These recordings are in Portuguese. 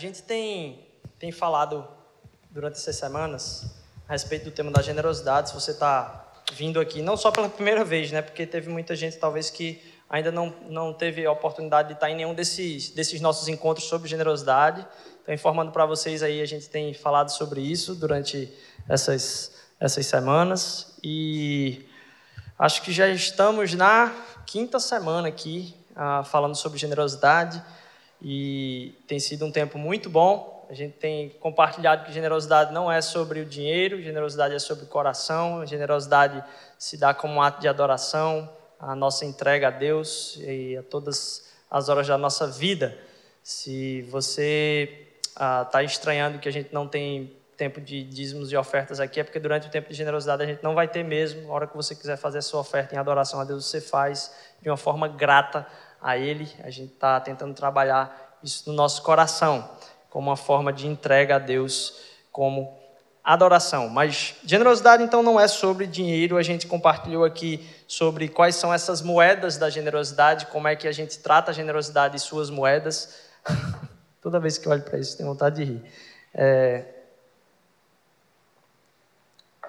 Gente tem, tem falado durante essas semanas a respeito do tema da generosidade. Se você está vindo aqui, não só pela primeira vez, né? Porque teve muita gente, talvez, que ainda não, não teve a oportunidade de estar em nenhum desses, desses nossos encontros sobre generosidade. Então, informando para vocês aí, a gente tem falado sobre isso durante essas, essas semanas. E acho que já estamos na quinta semana aqui, ah, falando sobre generosidade e tem sido um tempo muito bom. A gente tem compartilhado que generosidade não é sobre o dinheiro, generosidade é sobre o coração, generosidade se dá como um ato de adoração, a nossa entrega a Deus e a todas as horas da nossa vida. Se você está ah, estranhando que a gente não tem tempo de dízimos e ofertas aqui, é porque durante o tempo de generosidade a gente não vai ter mesmo. A hora que você quiser fazer a sua oferta em adoração a Deus, você faz de uma forma grata a Ele. A gente está tentando trabalhar isso no nosso coração, como uma forma de entrega a Deus, como adoração. Mas generosidade, então, não é sobre dinheiro. A gente compartilhou aqui sobre quais são essas moedas da generosidade, como é que a gente trata a generosidade e suas moedas. Toda vez que eu olho para isso, tenho vontade de rir. É...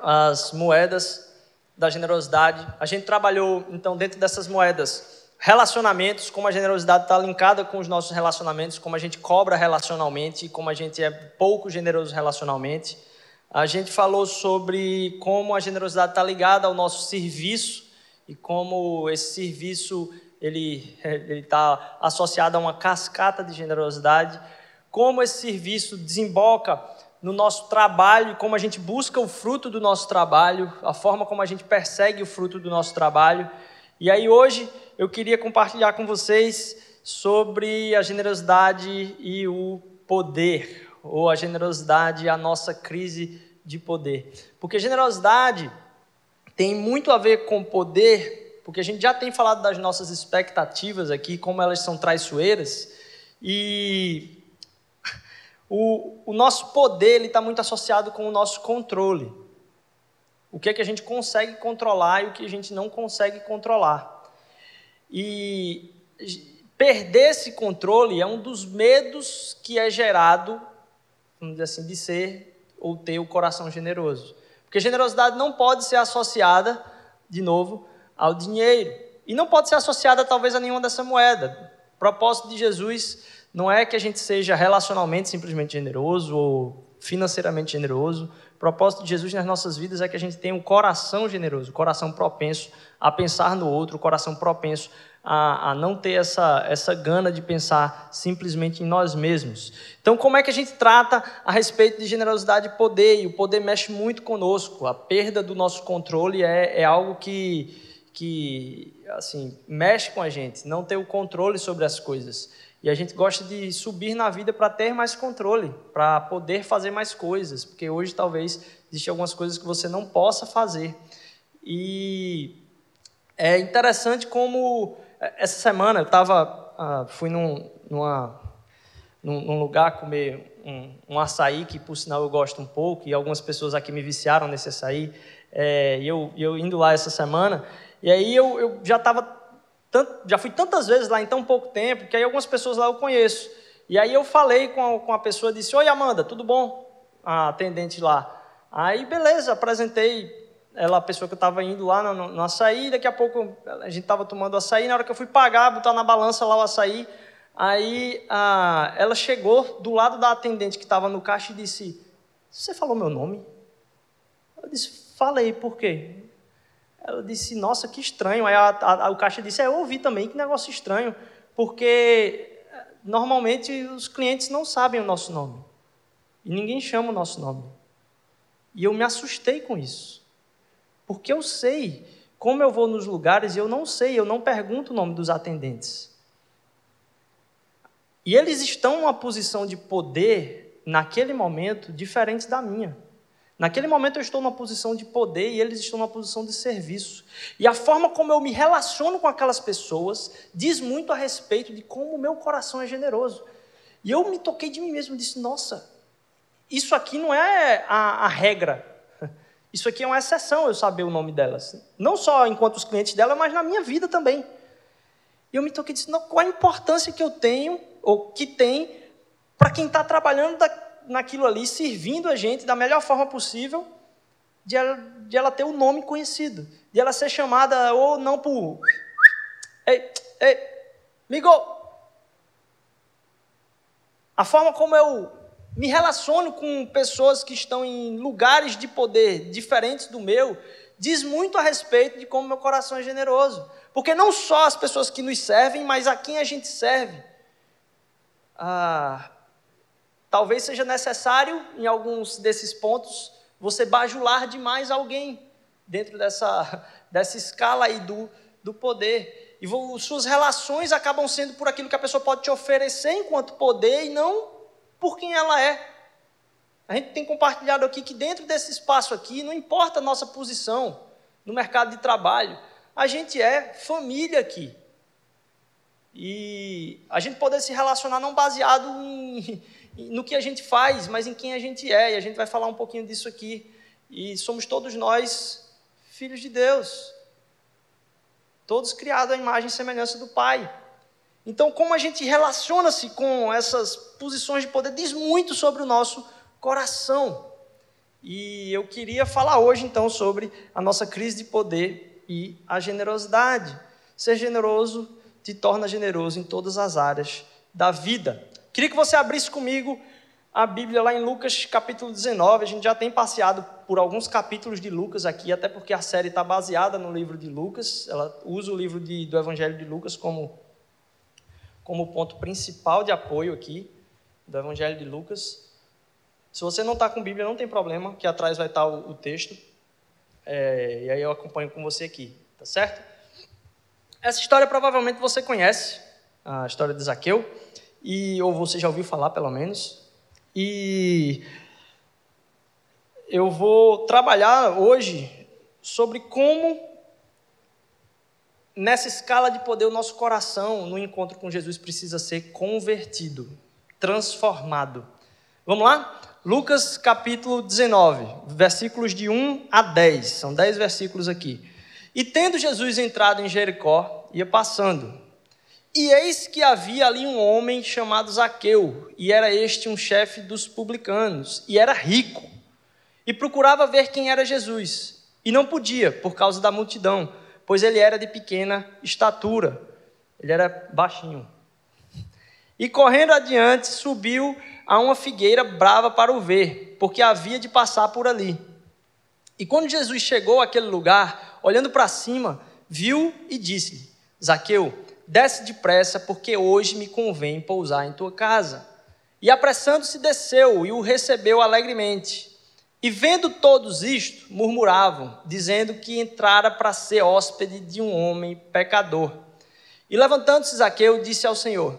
As moedas da generosidade. A gente trabalhou, então, dentro dessas moedas relacionamentos, como a generosidade está linkada com os nossos relacionamentos, como a gente cobra relacionalmente, como a gente é pouco generoso relacionalmente. A gente falou sobre como a generosidade está ligada ao nosso serviço e como esse serviço ele está associado a uma cascata de generosidade, como esse serviço desemboca no nosso trabalho, como a gente busca o fruto do nosso trabalho, a forma como a gente persegue o fruto do nosso trabalho. E aí hoje eu queria compartilhar com vocês sobre a generosidade e o poder, ou a generosidade e a nossa crise de poder. Porque generosidade tem muito a ver com poder, porque a gente já tem falado das nossas expectativas aqui, como elas são traiçoeiras, e o, o nosso poder está muito associado com o nosso controle. O que é que a gente consegue controlar e o que a gente não consegue controlar. E perder esse controle é um dos medos que é gerado, vamos dizer assim, de ser ou ter o coração generoso. Porque generosidade não pode ser associada, de novo, ao dinheiro. E não pode ser associada, talvez, a nenhuma dessa moeda. O propósito de Jesus não é que a gente seja relacionalmente simplesmente generoso ou financeiramente generoso. Propósito de Jesus nas nossas vidas é que a gente tenha um coração generoso, um coração propenso a pensar no outro, o coração propenso a, a, não ter essa, essa gana de pensar simplesmente em nós mesmos. Então, como é que a gente trata a respeito de generosidade e poder? E o poder mexe muito conosco. A perda do nosso controle é, é algo que, que assim, mexe com a gente, não ter o controle sobre as coisas. E a gente gosta de subir na vida para ter mais controle, para poder fazer mais coisas, porque hoje talvez existem algumas coisas que você não possa fazer. E é interessante como é, essa semana eu tava, ah, fui num, numa, num, num lugar comer um, um, açaí, que por sinal eu gosto um pouco, e algumas pessoas aqui me viciaram nesse açaí, é, e eu, eu indo lá essa semana, e aí eu, eu já estava, já fui tantas vezes lá em tão pouco tempo, que aí algumas pessoas lá eu conheço. E aí eu falei com a, com a pessoa, disse, Oi Amanda, tudo bom? A atendente lá. Aí beleza, apresentei ela, a pessoa que eu estava indo lá no, no açaí, daqui a pouco a gente estava tomando açaí, na hora que eu fui pagar, botar na balança lá o açaí, aí a, ela chegou do lado da atendente que estava no caixa e disse, você falou meu nome? Eu disse, falei, por quê? Ela disse, nossa, que estranho. Aí a, a, o caixa disse, é, eu ouvi também, que negócio estranho, porque eh, normalmente os clientes não sabem o nosso nome. E ninguém chama o nosso nome. E eu me assustei com isso. Porque eu sei como eu vou nos lugares eu não sei, eu não pergunto o nome dos atendentes. E eles estão numa posição de poder, naquele momento, diferente da minha. Naquele momento eu estou numa posição de poder e eles estão numa posição de serviço. E a forma como eu me relaciono com aquelas pessoas diz muito a respeito de como o meu coração é generoso. E eu me toquei de mim mesmo disse: nossa, isso aqui não é a, a regra. Isso aqui é uma exceção eu saber o nome delas. Não só enquanto os clientes dela, mas na minha vida também. E eu me toquei e disse, não, qual a importância que eu tenho, ou que tem, para quem está trabalhando naquilo ali, servindo a gente da melhor forma possível, de ela, de ela ter o um nome conhecido, de ela ser chamada ou não por. Ei, ei, migo! A forma como eu me relaciono com pessoas que estão em lugares de poder diferentes do meu, diz muito a respeito de como meu coração é generoso. Porque não só as pessoas que nos servem, mas a quem a gente serve. Ah, talvez seja necessário, em alguns desses pontos, você bajular demais alguém dentro dessa, dessa escala aí do, do poder. E suas relações acabam sendo por aquilo que a pessoa pode te oferecer enquanto poder e não por quem ela é. A gente tem compartilhado aqui que dentro desse espaço aqui, não importa a nossa posição no mercado de trabalho, a gente é família aqui. E a gente poder se relacionar não baseado em, no que a gente faz, mas em quem a gente é. E a gente vai falar um pouquinho disso aqui. E somos todos nós filhos de Deus. Todos criados à imagem e semelhança do Pai. Então, como a gente relaciona-se com essas posições de poder diz muito sobre o nosso coração. E eu queria falar hoje, então, sobre a nossa crise de poder e a generosidade. Ser generoso te torna generoso em todas as áreas da vida. Queria que você abrisse comigo a Bíblia lá em Lucas capítulo 19. A gente já tem passeado por alguns capítulos de Lucas aqui, até porque a série está baseada no livro de Lucas. Ela usa o livro de, do Evangelho de Lucas como, como ponto principal de apoio aqui do Evangelho de Lucas. Se você não está com Bíblia, não tem problema, que atrás vai estar o, o texto. É, e aí eu acompanho com você aqui, tá certo? Essa história provavelmente você conhece, a história de Zaqueu, e, ou você já ouviu falar pelo menos. E eu vou trabalhar hoje sobre como, nessa escala de poder, o nosso coração no encontro com Jesus precisa ser convertido, transformado. Vamos lá? Lucas capítulo 19, versículos de 1 a 10, são 10 versículos aqui. E tendo Jesus entrado em Jericó, ia passando. E eis que havia ali um homem chamado Zaqueu, e era este um chefe dos publicanos, e era rico. E procurava ver quem era Jesus, e não podia, por causa da multidão, pois ele era de pequena estatura, ele era baixinho. E correndo adiante, subiu a uma figueira brava para o ver, porque havia de passar por ali. E quando Jesus chegou àquele lugar, olhando para cima, viu e disse-lhe: Zaqueu, desce depressa, porque hoje me convém pousar em tua casa. E apressando-se, desceu e o recebeu alegremente. E vendo todos isto, murmuravam, dizendo que entrara para ser hóspede de um homem pecador. E levantando-se Zaqueu, disse ao Senhor: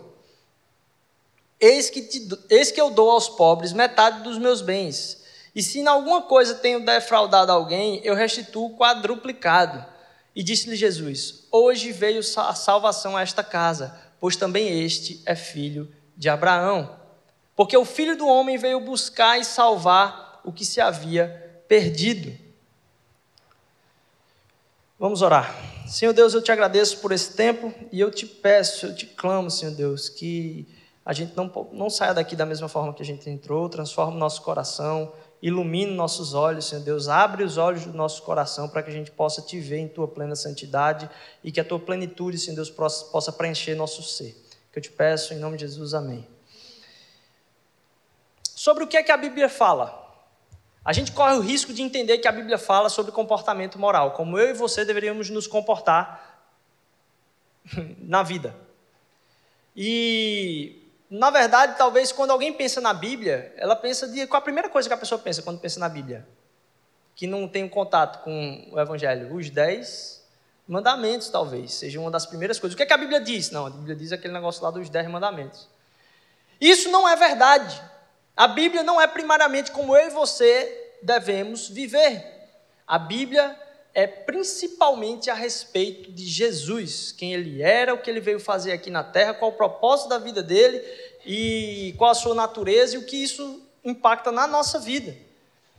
Eis que, te, eis que eu dou aos pobres metade dos meus bens. E se em alguma coisa tenho defraudado alguém, eu restituo quadruplicado. E disse-lhe Jesus: Hoje veio a salvação a esta casa, pois também este é filho de Abraão. Porque o filho do homem veio buscar e salvar o que se havia perdido. Vamos orar. Senhor Deus, eu te agradeço por esse tempo e eu te peço, eu te clamo, Senhor Deus, que a gente não, não saia daqui da mesma forma que a gente entrou, transforma o nosso coração, ilumine nossos olhos, Senhor Deus, abre os olhos do nosso coração para que a gente possa te ver em tua plena santidade e que a tua plenitude, Senhor Deus, possa preencher nosso ser. Que eu te peço em nome de Jesus, amém. Sobre o que é que a Bíblia fala? A gente corre o risco de entender que a Bíblia fala sobre comportamento moral, como eu e você deveríamos nos comportar na vida. E na verdade, talvez quando alguém pensa na Bíblia, ela pensa de qual a primeira coisa que a pessoa pensa quando pensa na Bíblia? Que não tem um contato com o Evangelho. Os dez mandamentos, talvez, seja uma das primeiras coisas. O que, é que a Bíblia diz? Não, a Bíblia diz aquele negócio lá dos dez mandamentos. Isso não é verdade. A Bíblia não é primariamente como eu e você devemos viver. A Bíblia é principalmente a respeito de Jesus, quem ele era, o que ele veio fazer aqui na terra, qual o propósito da vida dele e qual a sua natureza e o que isso impacta na nossa vida.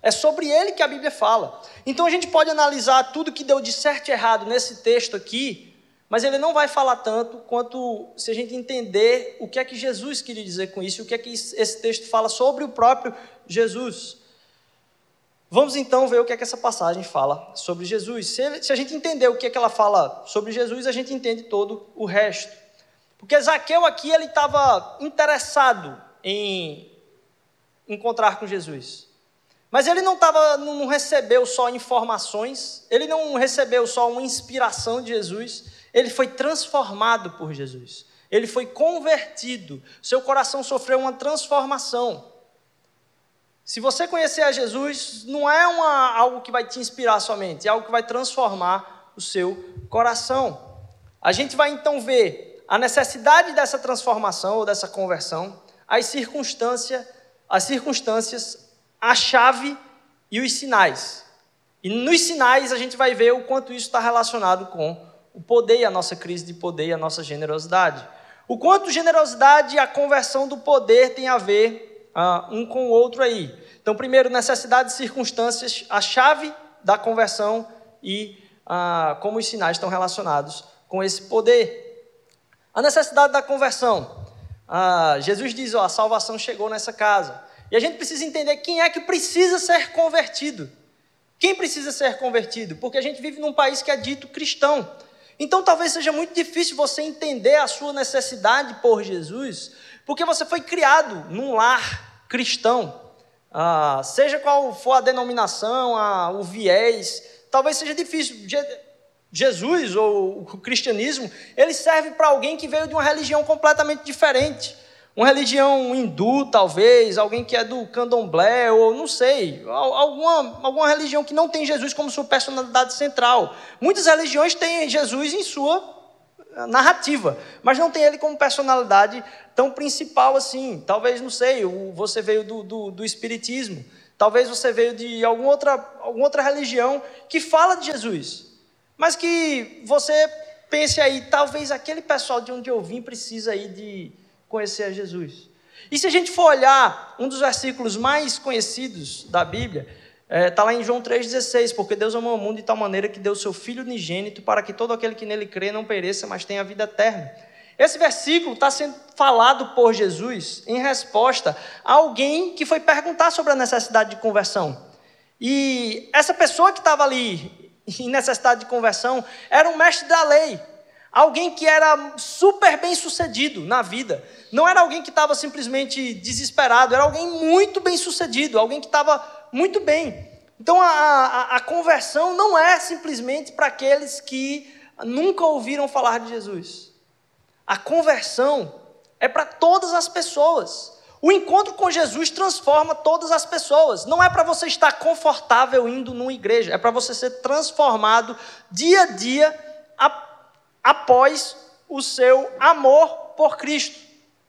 É sobre ele que a Bíblia fala. Então a gente pode analisar tudo que deu de certo e errado nesse texto aqui, mas ele não vai falar tanto quanto se a gente entender o que é que Jesus queria dizer com isso, o que é que esse texto fala sobre o próprio Jesus. Vamos então ver o que é que essa passagem fala sobre Jesus. Se, a gente entender o que é que ela fala sobre Jesus, a gente entende todo o resto. Porque Zaqueu aqui ele estava interessado em encontrar com Jesus. Mas ele não, tava, não recebeu só informações, ele não recebeu só uma inspiração de Jesus, ele foi transformado por Jesus. Ele foi convertido. Seu coração sofreu uma transformação. Se você conhecer a Jesus, não é uma, algo que vai te inspirar somente, é algo que vai transformar o seu coração. A gente vai então ver a necessidade dessa transformação ou dessa conversão, as circunstâncias, as circunstâncias a chave e os sinais. E nos sinais a gente vai ver o quanto isso está relacionado com o poder e a nossa crise de poder e a nossa generosidade. O quanto generosidade e a conversão do poder tem a ver uh, um com o outro aí. Então, primeiro, necessidade e circunstâncias, a chave da conversão e uh, como os sinais estão relacionados com esse poder. A necessidade da conversão. Uh, Jesus diz: ó, a salvação chegou nessa casa. E a gente precisa entender quem é que precisa ser convertido. Quem precisa ser convertido? Porque a gente vive num país que é dito cristão. Então talvez seja muito difícil você entender a sua necessidade por Jesus, porque você foi criado num lar cristão. Ah, seja qual for a denominação, a, o viés, talvez seja difícil. Jesus ou o cristianismo, ele serve para alguém que veio de uma religião completamente diferente uma religião hindu, talvez, alguém que é do candomblé, ou não sei, alguma, alguma religião que não tem Jesus como sua personalidade central. Muitas religiões têm Jesus em sua eh, narrativa, mas não tem ele como personalidade tão principal assim. Talvez, não sei, você veio do, do, do Espiritismo, talvez você veio de alguma outra, alguma outra religião que fala de Jesus, mas que você pense aí, talvez aquele pessoal de onde eu vim precisa aí de conhecer a Jesus. E se a gente for olhar um dos versículos mais conhecidos da Bíblia, está é, tá lá em João 3,16, porque Deus amou o mundo de tal maneira que deu o seu Filho unigênito para que todo aquele que nele crê não pereça, mas tenha vida eterna. Esse versículo está sendo falado por Jesus em resposta a alguém que foi perguntar sobre a necessidade de conversão. E essa pessoa que estava ali em necessidade de conversão era um mestre da lei, alguém que era super bem sucedido na vida. Não era alguém que estava simplesmente desesperado, era alguém muito bem sucedido, alguém que estava muito bem. Então a, a, a conversão não é simplesmente para aqueles que nunca ouviram falar de Jesus. A conversão é para todas as pessoas. O encontro com Jesus transforma todas as pessoas. Não é para você estar confortável indo numa igreja, é para você ser transformado dia a dia após o seu amor por Cristo.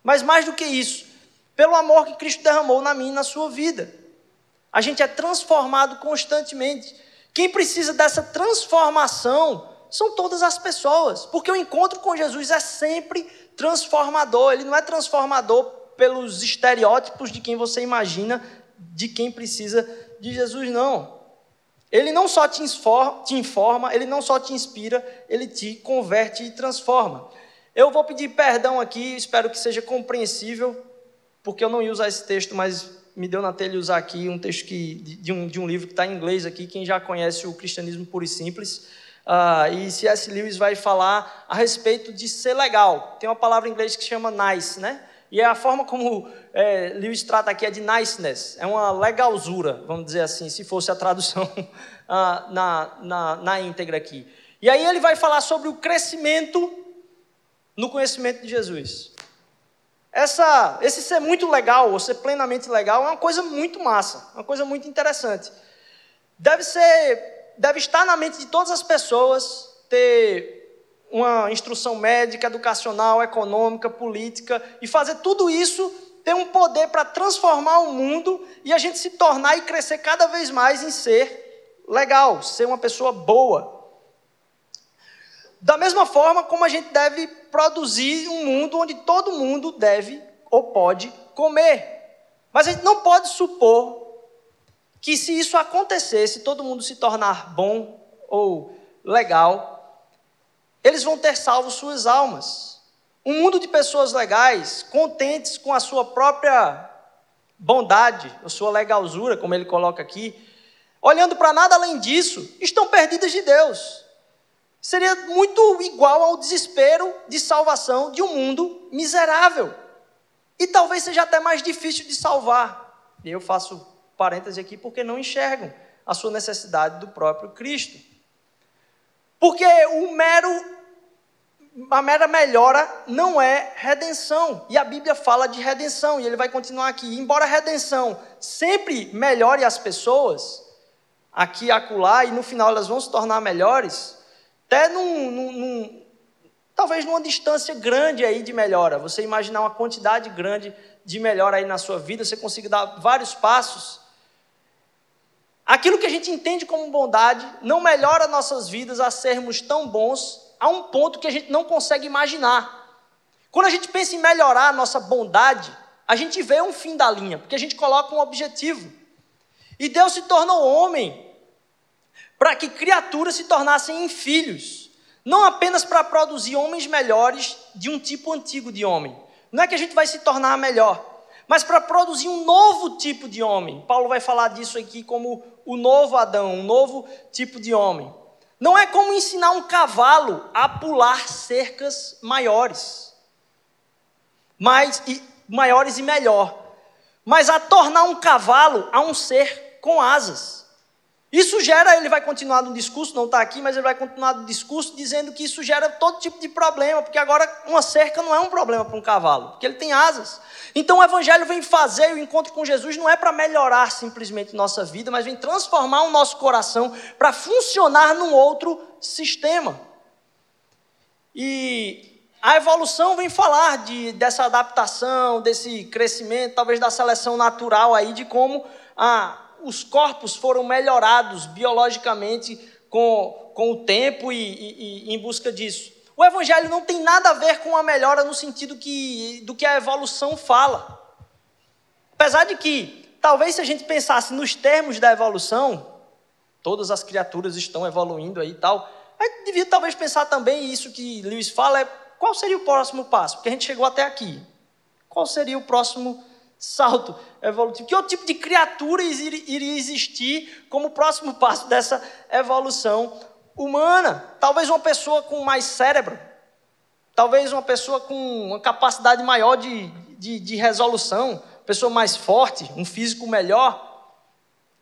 Mas mais do que isso, pelo amor que Cristo derramou na minha e na sua vida. A gente é transformado constantemente. Quem precisa dessa transformação são todas as pessoas, porque o encontro com Jesus é sempre transformador. Ele não é transformador pelos estereótipos de quem você imagina de quem precisa de Jesus, não. Ele não só te informa, ele não só te inspira, ele te converte e transforma. Eu vou pedir perdão aqui, espero que seja compreensível, porque eu não ia usar esse texto, mas me deu na telha usar aqui um texto que, de, um, de um livro que está em inglês aqui, quem já conhece o Cristianismo Puro e Simples. Uh, e C.S. Lewis vai falar a respeito de ser legal. Tem uma palavra em inglês que chama nice, né? E a forma como é, Lewis trata aqui é de niceness, é uma legalzura, vamos dizer assim, se fosse a tradução ah, na, na, na íntegra aqui. E aí ele vai falar sobre o crescimento no conhecimento de Jesus. Essa, esse ser muito legal, ou ser plenamente legal, é uma coisa muito massa, uma coisa muito interessante. Deve ser, deve estar na mente de todas as pessoas ter uma instrução médica, educacional, econômica, política, e fazer tudo isso ter um poder para transformar o mundo e a gente se tornar e crescer cada vez mais em ser legal, ser uma pessoa boa. Da mesma forma como a gente deve produzir um mundo onde todo mundo deve ou pode comer. Mas a gente não pode supor que se isso acontecesse, todo mundo se tornar bom ou legal, eles vão ter salvo suas almas. Um mundo de pessoas legais, contentes com a sua própria bondade, a sua legalzura, como ele coloca aqui, olhando para nada além disso, estão perdidas de Deus. Seria muito igual ao desespero de salvação de um mundo miserável. E talvez seja até mais difícil de salvar. Eu faço parêntese aqui porque não enxergam a sua necessidade do próprio Cristo. Porque o mero a mera melhora não é redenção. E a Bíblia fala de redenção, e ele vai continuar aqui. Embora a redenção sempre melhore as pessoas, aqui acolá, e no final elas vão se tornar melhores, até num, num, num, talvez numa distância grande aí de melhora. Você imaginar uma quantidade grande de melhora aí na sua vida, você consiga dar vários passos. Aquilo que a gente entende como bondade não melhora nossas vidas a sermos tão bons a um ponto que a gente não consegue imaginar. Quando a gente pensa em melhorar a nossa bondade, a gente vê um fim da linha, porque a gente coloca um objetivo. E Deus se tornou homem para que criaturas se tornassem em filhos, não apenas para produzir homens melhores de um tipo antigo de homem. Não é que a gente vai se tornar melhor, mas para produzir um novo tipo de homem. Paulo vai falar disso aqui como o novo Adão, um novo tipo de homem. Não é como ensinar um cavalo a pular cercas maiores, mais e maiores e melhor, mas a tornar um cavalo a um ser com asas. Isso gera, ele vai continuar no discurso, não está aqui, mas ele vai continuar no discurso dizendo que isso gera todo tipo de problema, porque agora uma cerca não é um problema para um cavalo, porque ele tem asas. Então o Evangelho vem fazer o encontro com Jesus não é para melhorar simplesmente nossa vida, mas vem transformar o nosso coração para funcionar num outro sistema. E a evolução vem falar de, dessa adaptação, desse crescimento, talvez da seleção natural aí, de como a os corpos foram melhorados biologicamente com, com o tempo e, e, e em busca disso. O evangelho não tem nada a ver com a melhora no sentido que, do que a evolução fala. Apesar de que, talvez se a gente pensasse nos termos da evolução, todas as criaturas estão evoluindo aí e tal, a gente devia talvez pensar também isso que Lewis fala, é qual seria o próximo passo? Porque a gente chegou até aqui. Qual seria o próximo salto evolutivo. Que outro tipo de criatura iria existir como próximo passo dessa evolução humana? Talvez uma pessoa com mais cérebro, talvez uma pessoa com uma capacidade maior de, de, de resolução, pessoa mais forte, um físico melhor.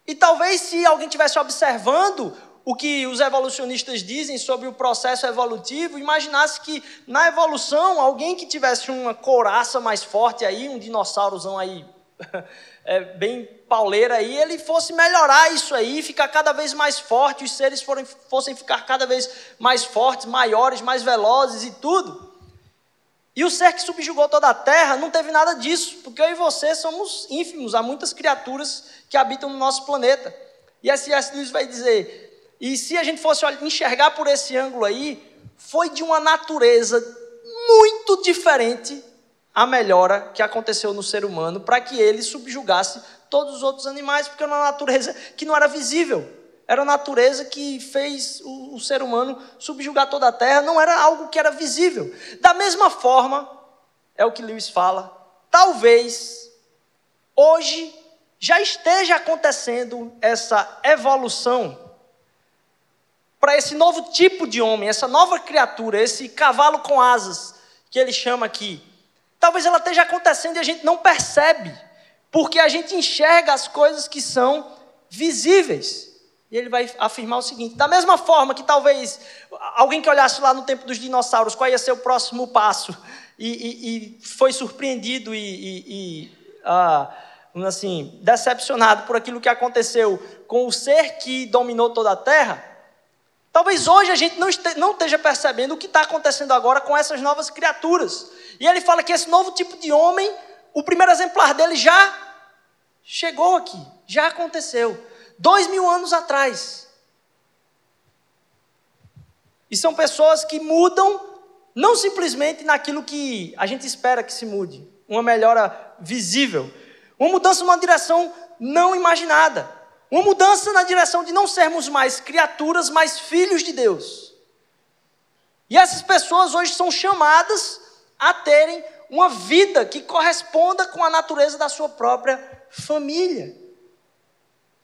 E talvez se alguém estivesse observando o que os evolucionistas dizem sobre o processo evolutivo, imaginasse que na evolução alguém que tivesse uma couraça mais forte aí, um dinossaurozão aí é, bem pauleira aí, ele fosse melhorar isso aí, ficar cada vez mais forte, os seres forem, fossem ficar cada vez mais fortes, maiores, mais velozes e tudo. E o ser que subjugou toda a terra não teve nada disso, porque eu e você somos ínfimos, há muitas criaturas que habitam no nosso planeta. E C.S. Lewis vai dizer: e se a gente fosse enxergar por esse ângulo aí, foi de uma natureza muito diferente a melhora que aconteceu no ser humano para que ele subjugasse todos os outros animais, porque era uma natureza que não era visível. Era a natureza que fez o, o ser humano subjugar toda a terra, não era algo que era visível. Da mesma forma, é o que Lewis fala, talvez hoje já esteja acontecendo essa evolução para esse novo tipo de homem, essa nova criatura, esse cavalo com asas que ele chama aqui. Talvez ela esteja acontecendo e a gente não percebe, porque a gente enxerga as coisas que são visíveis. E ele vai afirmar o seguinte: da mesma forma que talvez alguém que olhasse lá no tempo dos dinossauros, qual ia ser o próximo passo, e, e, e foi surpreendido e, e ah, assim, decepcionado por aquilo que aconteceu com o ser que dominou toda a Terra, Talvez hoje a gente não, não esteja percebendo o que está acontecendo agora com essas novas criaturas. E ele fala que esse novo tipo de homem, o primeiro exemplar dele já chegou aqui, já aconteceu. Dois mil anos atrás. E são pessoas que mudam, não simplesmente naquilo que a gente espera que se mude, uma melhora visível, uma mudança numa direção não imaginada. Uma mudança na direção de não sermos mais criaturas, mas filhos de Deus. E essas pessoas hoje são chamadas a terem uma vida que corresponda com a natureza da sua própria família.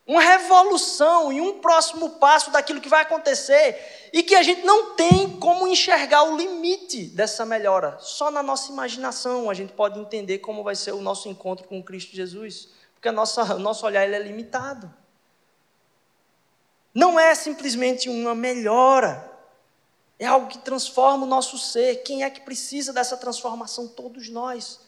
Uma revolução e um próximo passo daquilo que vai acontecer e que a gente não tem como enxergar o limite dessa melhora. Só na nossa imaginação a gente pode entender como vai ser o nosso encontro com Cristo Jesus, porque a nossa, o nosso olhar ele é limitado. Não é simplesmente uma melhora, é algo que transforma o nosso ser. Quem é que precisa dessa transformação? Todos nós.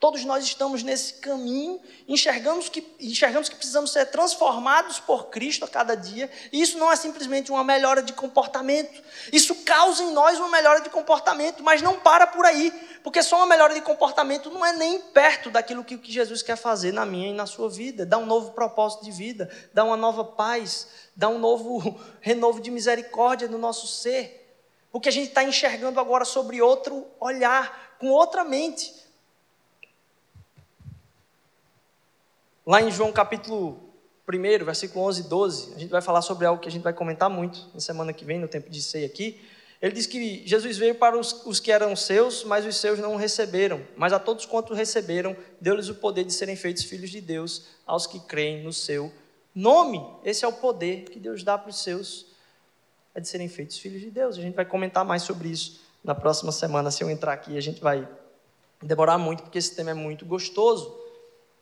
Todos nós estamos nesse caminho, enxergamos que, enxergamos que precisamos ser transformados por Cristo a cada dia, e isso não é simplesmente uma melhora de comportamento. Isso causa em nós uma melhora de comportamento, mas não para por aí, porque só uma melhora de comportamento não é nem perto daquilo que, que Jesus quer fazer na minha e na sua vida, dá um novo propósito de vida, dá uma nova paz, dá um novo renovo de misericórdia no nosso ser. Porque a gente está enxergando agora sobre outro olhar, com outra mente. Lá em João capítulo 1, versículo 11 e 12, a gente vai falar sobre algo que a gente vai comentar muito na semana que vem, no tempo de ceia aqui. Ele diz que Jesus veio para os, os que eram seus, mas os seus não receberam. Mas a todos quantos receberam, deu-lhes o poder de serem feitos filhos de Deus, aos que creem no seu nome. Esse é o poder que Deus dá para os seus, é de serem feitos filhos de Deus. A gente vai comentar mais sobre isso na próxima semana. Se eu entrar aqui, a gente vai demorar muito, porque esse tema é muito gostoso.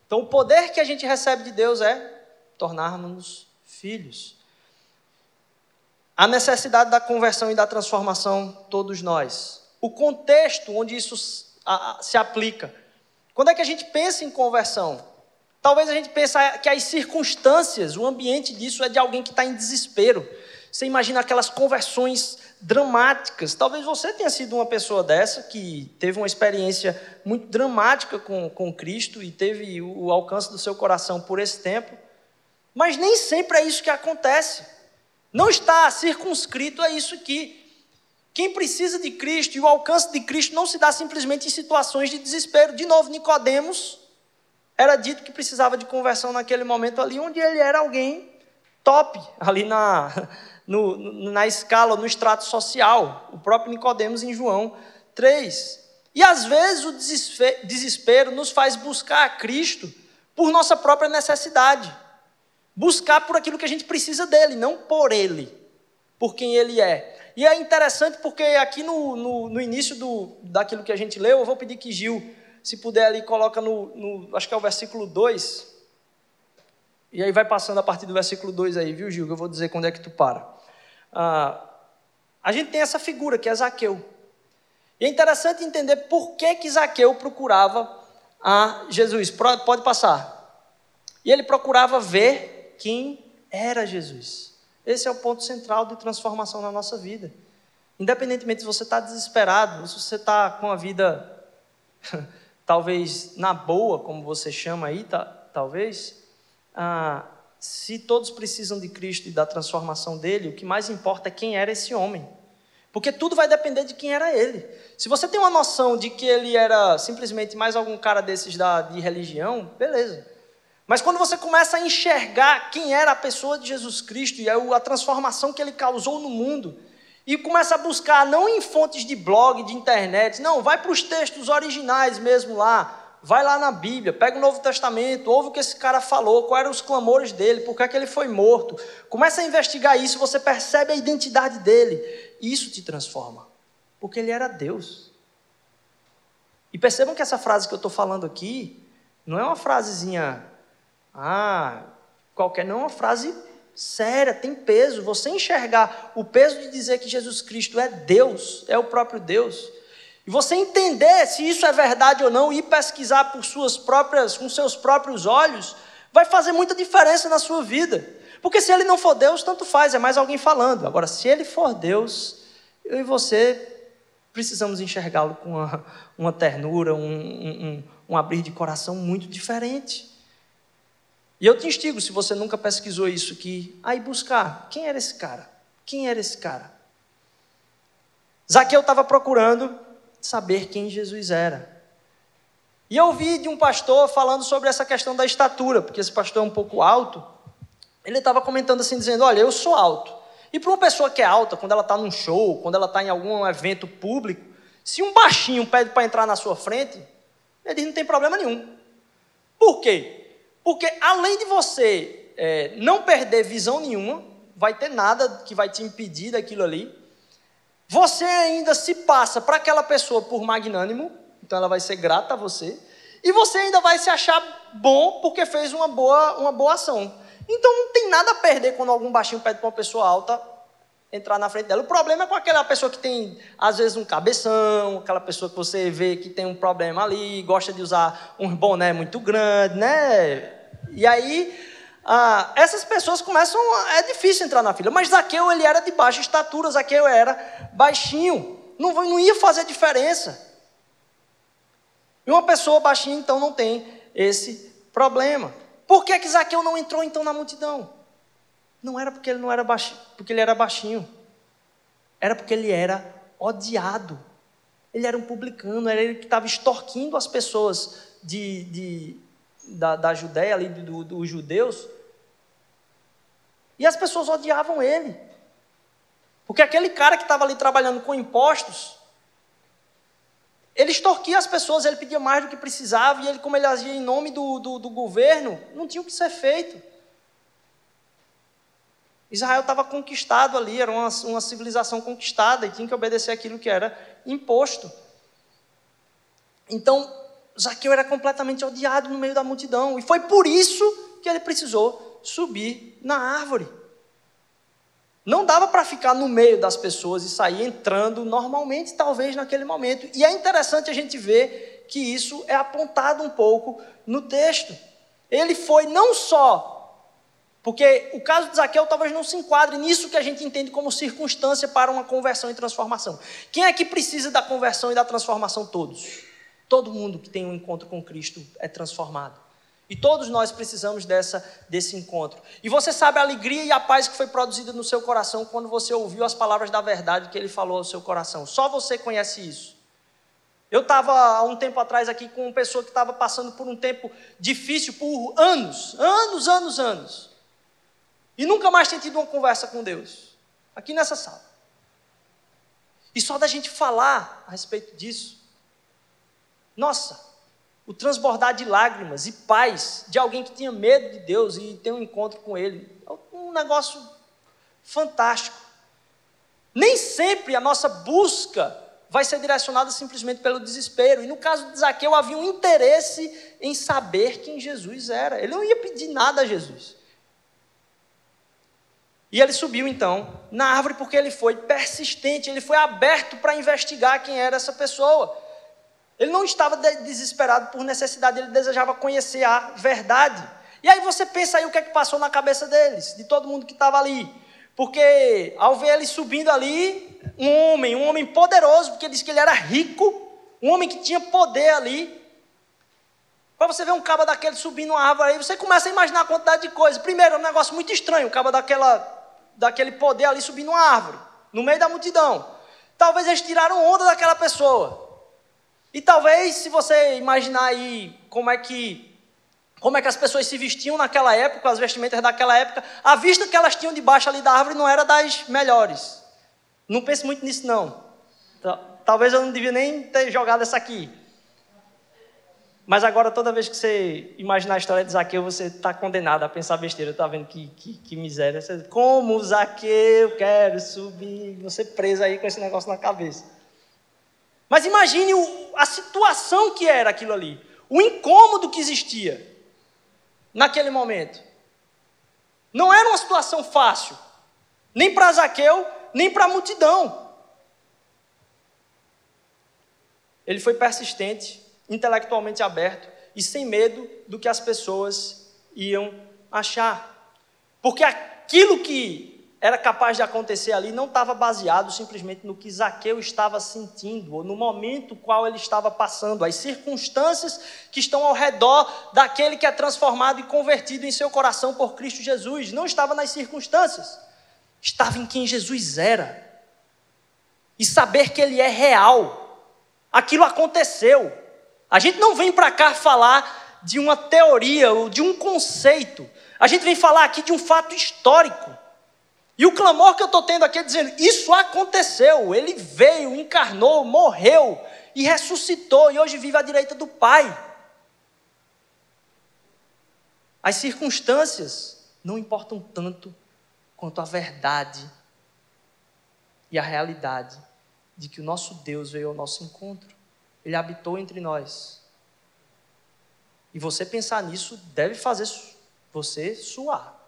Então, o poder que a gente recebe de Deus é tornarmos-nos filhos. A necessidade da conversão e da transformação, todos nós. O contexto onde isso se aplica. Quando é que a gente pensa em conversão? Talvez a gente pense que as circunstâncias, o ambiente disso é de alguém que está em desespero. Você imagina aquelas conversões dramáticas. Talvez você tenha sido uma pessoa dessa que teve uma experiência muito dramática com, com Cristo e teve o alcance do seu coração por esse tempo. Mas nem sempre é isso que acontece. Não está circunscrito a isso aqui. Quem precisa de Cristo e o alcance de Cristo não se dá simplesmente em situações de desespero. De novo, Nicodemos era dito que precisava de conversão naquele momento ali, onde ele era alguém top, ali na, no, na escala, no extrato social. O próprio Nicodemos em João 3. E às vezes o desespero nos faz buscar a Cristo por nossa própria necessidade. Buscar por aquilo que a gente precisa dele, não por ele, por quem ele é. E é interessante porque aqui no, no, no início do, daquilo que a gente leu, eu vou pedir que Gil, se puder ali, coloca no, no acho que é o versículo 2. E aí vai passando a partir do versículo 2 aí, viu, Gil? Que eu vou dizer quando é que tu para ah, a gente tem essa figura que é Zaqueu. E é interessante entender por que, que Zaqueu procurava a Jesus. Pode passar. E ele procurava ver quem era Jesus. Esse é o ponto central de transformação na nossa vida. Independentemente se você está desesperado, se você está com a vida talvez na boa, como você chama aí, tá, talvez, ah, se todos precisam de Cristo e da transformação dele, o que mais importa é quem era esse homem. Porque tudo vai depender de quem era ele. Se você tem uma noção de que ele era simplesmente mais algum cara desses da, de religião, beleza. Mas quando você começa a enxergar quem era a pessoa de Jesus Cristo e a transformação que ele causou no mundo, e começa a buscar não em fontes de blog, de internet, não, vai para os textos originais mesmo lá, vai lá na Bíblia, pega o Novo Testamento, ouve o que esse cara falou, quais eram os clamores dele, por que, é que ele foi morto. Começa a investigar isso, você percebe a identidade dele. Isso te transforma, porque ele era Deus. E percebam que essa frase que eu estou falando aqui não é uma frasezinha, ah, qualquer, não é uma frase séria, tem peso. Você enxergar o peso de dizer que Jesus Cristo é Deus, é o próprio Deus e você entender se isso é verdade ou não e pesquisar por suas próprias, com seus próprios olhos, vai fazer muita diferença na sua vida. Porque se ele não for Deus, tanto faz, é mais alguém falando. Agora, se ele for Deus, eu e você precisamos enxergá-lo com uma, uma ternura, um, um, um abrir de coração muito diferente. E eu te instigo, se você nunca pesquisou isso aqui, a ir buscar. Quem era esse cara? Quem era esse cara? Zaqueu estava procurando saber quem Jesus era. E eu ouvi de um pastor falando sobre essa questão da estatura, porque esse pastor é um pouco alto. Ele estava comentando assim, dizendo: Olha, eu sou alto. E para uma pessoa que é alta, quando ela está num show, quando ela está em algum evento público, se um baixinho pede para entrar na sua frente, ele diz, não tem problema nenhum. Por quê? Porque além de você é, não perder visão nenhuma, vai ter nada que vai te impedir daquilo ali, você ainda se passa para aquela pessoa por magnânimo, então ela vai ser grata a você, e você ainda vai se achar bom porque fez uma boa, uma boa ação. Então não tem nada a perder quando algum baixinho pede para uma pessoa alta entrar na frente dela. O problema é com aquela pessoa que tem, às vezes, um cabeção, aquela pessoa que você vê que tem um problema ali, gosta de usar um boné muito grande, né? E aí, ah, essas pessoas começam. É difícil entrar na fila. Mas Zaqueu, ele era de baixa estatura, Zaqueu era baixinho. Não, não ia fazer diferença. E uma pessoa baixinha, então, não tem esse problema. Por que, que Zaqueu não entrou, então, na multidão? Não era porque ele não era baixinho, porque ele era baixinho. Era porque ele era odiado. Ele era um publicano, era ele que estava extorquindo as pessoas de, de da, da Judéia, ali, dos do, judeus. E as pessoas odiavam ele. Porque aquele cara que estava ali trabalhando com impostos, ele extorquia as pessoas, ele pedia mais do que precisava, e ele, como ele agia em nome do, do, do governo, não tinha o que ser feito. Israel estava conquistado ali, era uma, uma civilização conquistada e tinha que obedecer aquilo que era imposto. Então, Zaqueu era completamente odiado no meio da multidão, e foi por isso que ele precisou subir na árvore. Não dava para ficar no meio das pessoas e sair entrando normalmente, talvez naquele momento. E é interessante a gente ver que isso é apontado um pouco no texto. Ele foi não só, porque o caso de Zaqueu talvez não se enquadre nisso que a gente entende como circunstância para uma conversão e transformação. Quem é que precisa da conversão e da transformação? Todos. Todo mundo que tem um encontro com Cristo é transformado. E todos nós precisamos dessa, desse encontro. E você sabe a alegria e a paz que foi produzida no seu coração quando você ouviu as palavras da verdade que ele falou ao seu coração. Só você conhece isso. Eu estava há um tempo atrás aqui com uma pessoa que estava passando por um tempo difícil por anos, anos, anos, anos. E nunca mais tinha tido uma conversa com Deus. Aqui nessa sala. E só da gente falar a respeito disso. Nossa, o transbordar de lágrimas e paz de alguém que tinha medo de Deus e ter um encontro com Ele. É um negócio fantástico. Nem sempre a nossa busca vai ser direcionada simplesmente pelo desespero. E no caso de Zaqueu havia um interesse em saber quem Jesus era. Ele não ia pedir nada a Jesus. E ele subiu então na árvore porque ele foi persistente, ele foi aberto para investigar quem era essa pessoa. Ele não estava desesperado por necessidade, ele desejava conhecer a verdade. E aí você pensa aí o que é que passou na cabeça deles, de todo mundo que estava ali. Porque ao ver ele subindo ali, um homem, um homem poderoso, porque diz que ele era rico, um homem que tinha poder ali. Para você ver um cabo daquele subindo uma árvore aí, você começa a imaginar a quantidade de coisas. Primeiro, é um negócio muito estranho, o cabo daquela, daquele poder ali subindo uma árvore, no meio da multidão. Talvez eles tiraram onda daquela pessoa. E talvez, se você imaginar aí como é que como é que as pessoas se vestiam naquela época, as vestimentas daquela época, a vista que elas tinham debaixo ali da árvore não era das melhores. Não pense muito nisso não. Talvez eu não devia nem ter jogado essa aqui. Mas agora, toda vez que você imaginar a história de Zaqueu, você está condenado a pensar besteira. Está vendo que, que, que miséria. Como Zaqueu, quero subir. Você preso aí com esse negócio na cabeça. Mas imagine o, a situação que era aquilo ali, o incômodo que existia naquele momento. Não era uma situação fácil, nem para Zaqueu, nem para a multidão. Ele foi persistente, intelectualmente aberto e sem medo do que as pessoas iam achar. Porque aquilo que era capaz de acontecer ali não estava baseado simplesmente no que Zaqueu estava sentindo, ou no momento qual ele estava passando, as circunstâncias que estão ao redor daquele que é transformado e convertido em seu coração por Cristo Jesus. Não estava nas circunstâncias, estava em quem Jesus era. E saber que ele é real. Aquilo aconteceu. A gente não vem para cá falar de uma teoria ou de um conceito. A gente vem falar aqui de um fato histórico. E o clamor que eu estou tendo aqui é dizendo: Isso aconteceu. Ele veio, encarnou, morreu e ressuscitou e hoje vive à direita do Pai. As circunstâncias não importam tanto quanto a verdade e a realidade de que o nosso Deus veio ao nosso encontro. Ele habitou entre nós. E você pensar nisso deve fazer você suar,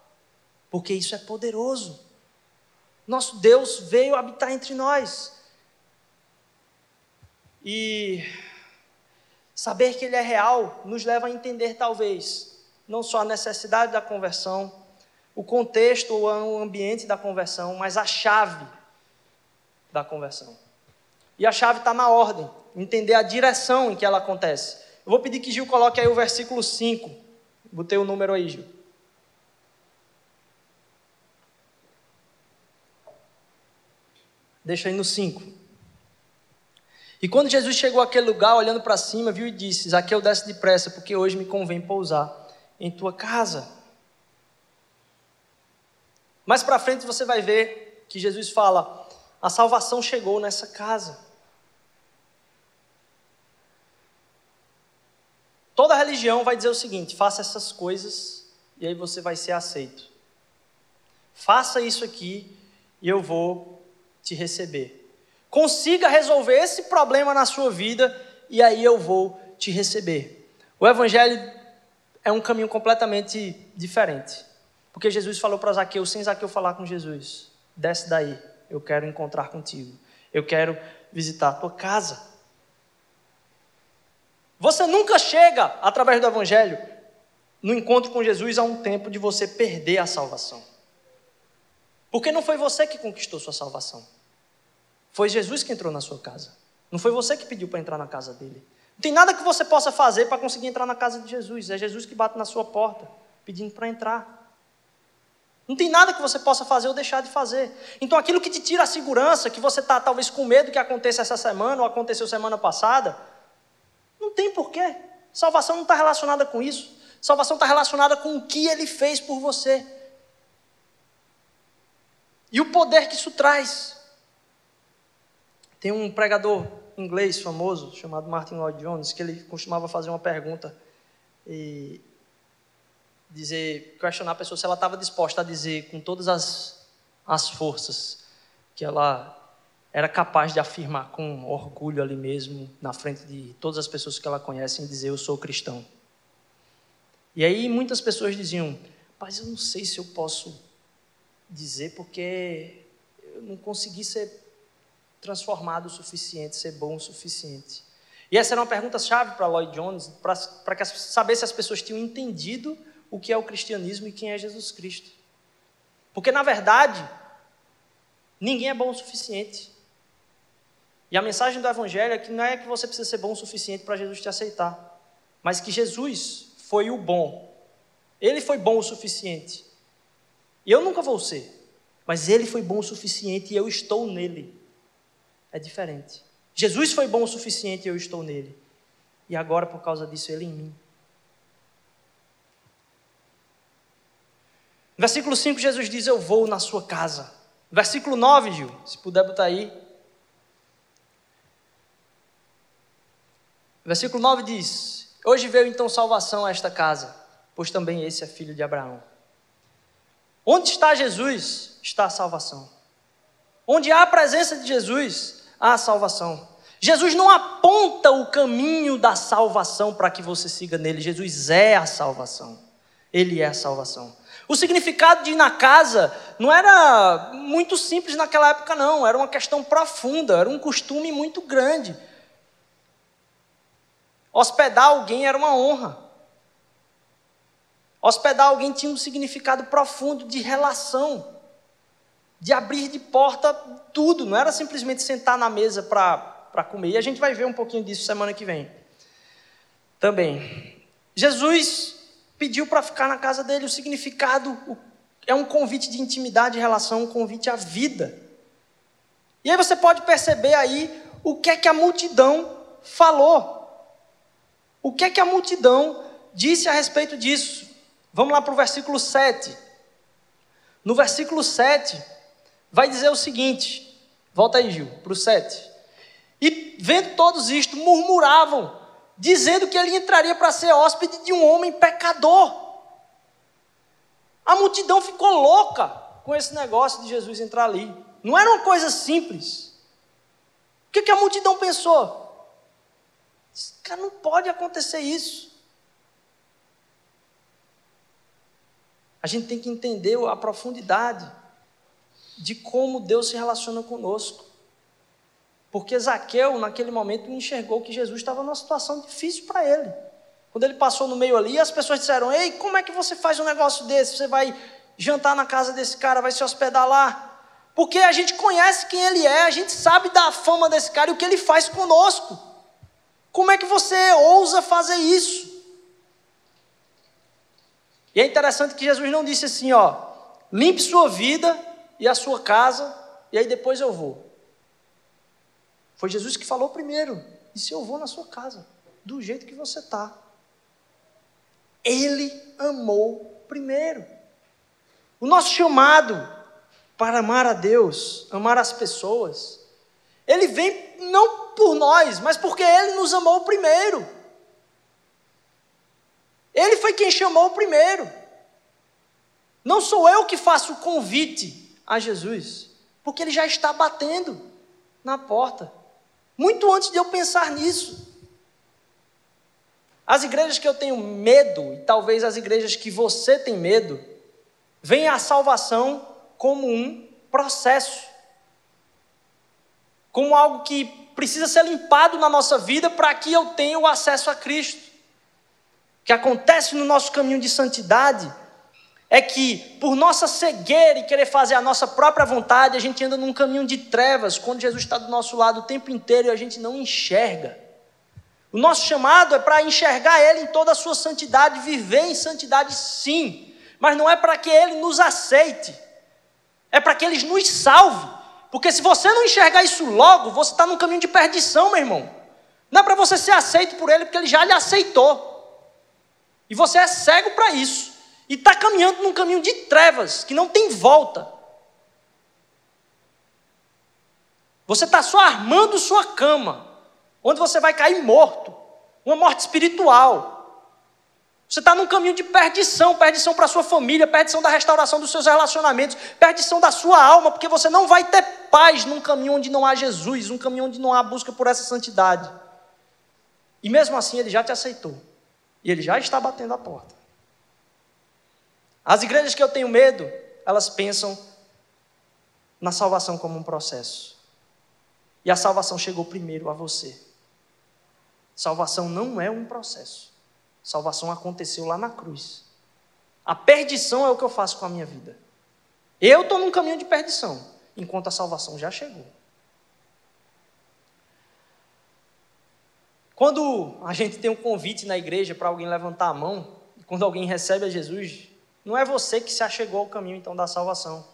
porque isso é poderoso. Nosso Deus veio habitar entre nós. E saber que Ele é real nos leva a entender, talvez, não só a necessidade da conversão, o contexto ou o ambiente da conversão, mas a chave da conversão. E a chave está na ordem, entender a direção em que ela acontece. Eu vou pedir que Gil coloque aí o versículo 5. Botei o número aí, Gil. Deixa aí no 5. E quando Jesus chegou àquele lugar, olhando para cima, viu e disse: Zaqueu, desce depressa, porque hoje me convém pousar em tua casa. Mais para frente você vai ver que Jesus fala: a salvação chegou nessa casa. Toda religião vai dizer o seguinte: faça essas coisas e aí você vai ser aceito. Faça isso aqui e eu vou te receber. Consiga resolver esse problema na sua vida e aí eu vou te receber. O Evangelho é um caminho completamente diferente. Porque Jesus falou para Zaqueu, sem Zaqueu falar com Jesus: desce daí, eu quero encontrar contigo, eu quero visitar a tua casa. Você nunca chega, através do Evangelho, no encontro com Jesus a um tempo de você perder a salvação. Porque não foi você que conquistou sua salvação. Foi Jesus que entrou na sua casa. Não foi você que pediu para entrar na casa dele. Não tem nada que você possa fazer para conseguir entrar na casa de Jesus. É Jesus que bate na sua porta, pedindo para entrar. Não tem nada que você possa fazer ou deixar de fazer. Então, aquilo que te tira a segurança, que você está talvez com medo que aconteça essa semana ou aconteceu semana passada, não tem porquê. Salvação não está relacionada com isso. Salvação está relacionada com o que ele fez por você. E o poder que isso traz. Tem um pregador inglês famoso chamado Martin Lloyd Jones que ele costumava fazer uma pergunta e dizer, questionar a pessoa se ela estava disposta a dizer com todas as, as forças que ela era capaz de afirmar com orgulho ali mesmo, na frente de todas as pessoas que ela conhece, e dizer: Eu sou cristão. E aí muitas pessoas diziam: Mas eu não sei se eu posso dizer, porque eu não consegui ser transformado o suficiente, ser bom o suficiente. E essa era uma pergunta-chave para Lloyd Jones, para saber se as pessoas tinham entendido o que é o cristianismo e quem é Jesus Cristo. Porque, na verdade, ninguém é bom o suficiente. E a mensagem do Evangelho é que não é que você precisa ser bom o suficiente para Jesus te aceitar, mas que Jesus foi o bom. Ele foi bom o suficiente. E eu nunca vou ser, mas ele foi bom o suficiente e eu estou nele. É diferente. Jesus foi bom o suficiente e eu estou nele. E agora, por causa disso, ele em mim. Versículo 5, Jesus diz: Eu vou na sua casa. Versículo 9, Gil, se puder botar aí. Versículo 9 diz: Hoje veio então salvação a esta casa, pois também esse é filho de Abraão. Onde está Jesus, está a salvação. Onde há a presença de Jesus, a salvação. Jesus não aponta o caminho da salvação para que você siga nele. Jesus é a salvação. Ele é a salvação. O significado de ir na casa não era muito simples naquela época, não. Era uma questão profunda, era um costume muito grande. Hospedar alguém era uma honra. Hospedar alguém tinha um significado profundo de relação, de abrir de porta tudo, não era simplesmente sentar na mesa para comer. E a gente vai ver um pouquinho disso semana que vem. Também. Jesus pediu para ficar na casa dele. O significado é um convite de intimidade e relação, um convite à vida. E aí você pode perceber aí o que é que a multidão falou. O que é que a multidão disse a respeito disso? Vamos lá para o versículo 7. No versículo 7, vai dizer o seguinte: volta aí, Gil, para o 7. E vendo todos isto, murmuravam, dizendo que ele entraria para ser hóspede de um homem pecador. A multidão ficou louca com esse negócio de Jesus entrar ali. Não era uma coisa simples. O que, que a multidão pensou? Cara, não pode acontecer isso. A gente tem que entender a profundidade de como Deus se relaciona conosco. Porque Zaqueu, naquele momento, enxergou que Jesus estava numa situação difícil para ele. Quando ele passou no meio ali, as pessoas disseram: Ei, como é que você faz um negócio desse? Você vai jantar na casa desse cara, vai se hospedar lá? Porque a gente conhece quem ele é, a gente sabe da fama desse cara e o que ele faz conosco. Como é que você ousa fazer isso? E é interessante que Jesus não disse assim, ó, limpe sua vida e a sua casa, e aí depois eu vou. Foi Jesus que falou primeiro. E se eu vou na sua casa, do jeito que você está. Ele amou primeiro. O nosso chamado para amar a Deus, amar as pessoas, ele vem não por nós, mas porque ele nos amou primeiro. Ele foi quem chamou primeiro. Não sou eu que faço o convite a Jesus, porque ele já está batendo na porta muito antes de eu pensar nisso. As igrejas que eu tenho medo, e talvez as igrejas que você tem medo, vem a salvação como um processo, como algo que precisa ser limpado na nossa vida para que eu tenha o acesso a Cristo. O que acontece no nosso caminho de santidade é que, por nossa cegueira e querer fazer a nossa própria vontade, a gente anda num caminho de trevas, quando Jesus está do nosso lado o tempo inteiro e a gente não enxerga. O nosso chamado é para enxergar Ele em toda a sua santidade, viver em santidade sim, mas não é para que Ele nos aceite, é para que Ele nos salve. Porque se você não enxergar isso logo, você está num caminho de perdição, meu irmão. Não é para você ser aceito por Ele, porque Ele já lhe aceitou. E você é cego para isso e está caminhando num caminho de trevas, que não tem volta. Você está só armando sua cama, onde você vai cair morto, uma morte espiritual. Você está num caminho de perdição, perdição para sua família, perdição da restauração dos seus relacionamentos, perdição da sua alma, porque você não vai ter paz num caminho onde não há Jesus, um caminho onde não há busca por essa santidade. E mesmo assim ele já te aceitou, e ele já está batendo a porta. As igrejas que eu tenho medo, elas pensam na salvação como um processo. E a salvação chegou primeiro a você. Salvação não é um processo. Salvação aconteceu lá na cruz. A perdição é o que eu faço com a minha vida. Eu estou num caminho de perdição, enquanto a salvação já chegou. Quando a gente tem um convite na igreja para alguém levantar a mão, quando alguém recebe a Jesus, não é você que se achegou ao caminho então da salvação,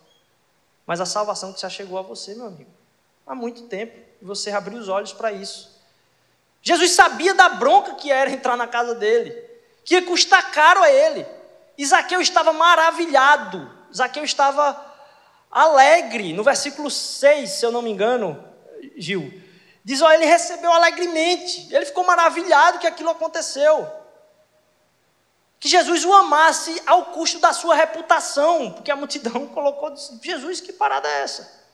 mas a salvação que se achegou a você, meu amigo, há muito tempo, e você abriu os olhos para isso. Jesus sabia da bronca que era entrar na casa dele, que ia custar caro a ele. Isaqueu estava maravilhado, Zaqueu estava alegre. No versículo 6, se eu não me engano, Gil, diz: ó, ele recebeu alegremente, ele ficou maravilhado que aquilo aconteceu que Jesus o amasse ao custo da sua reputação, porque a multidão colocou, Jesus, que parada é essa?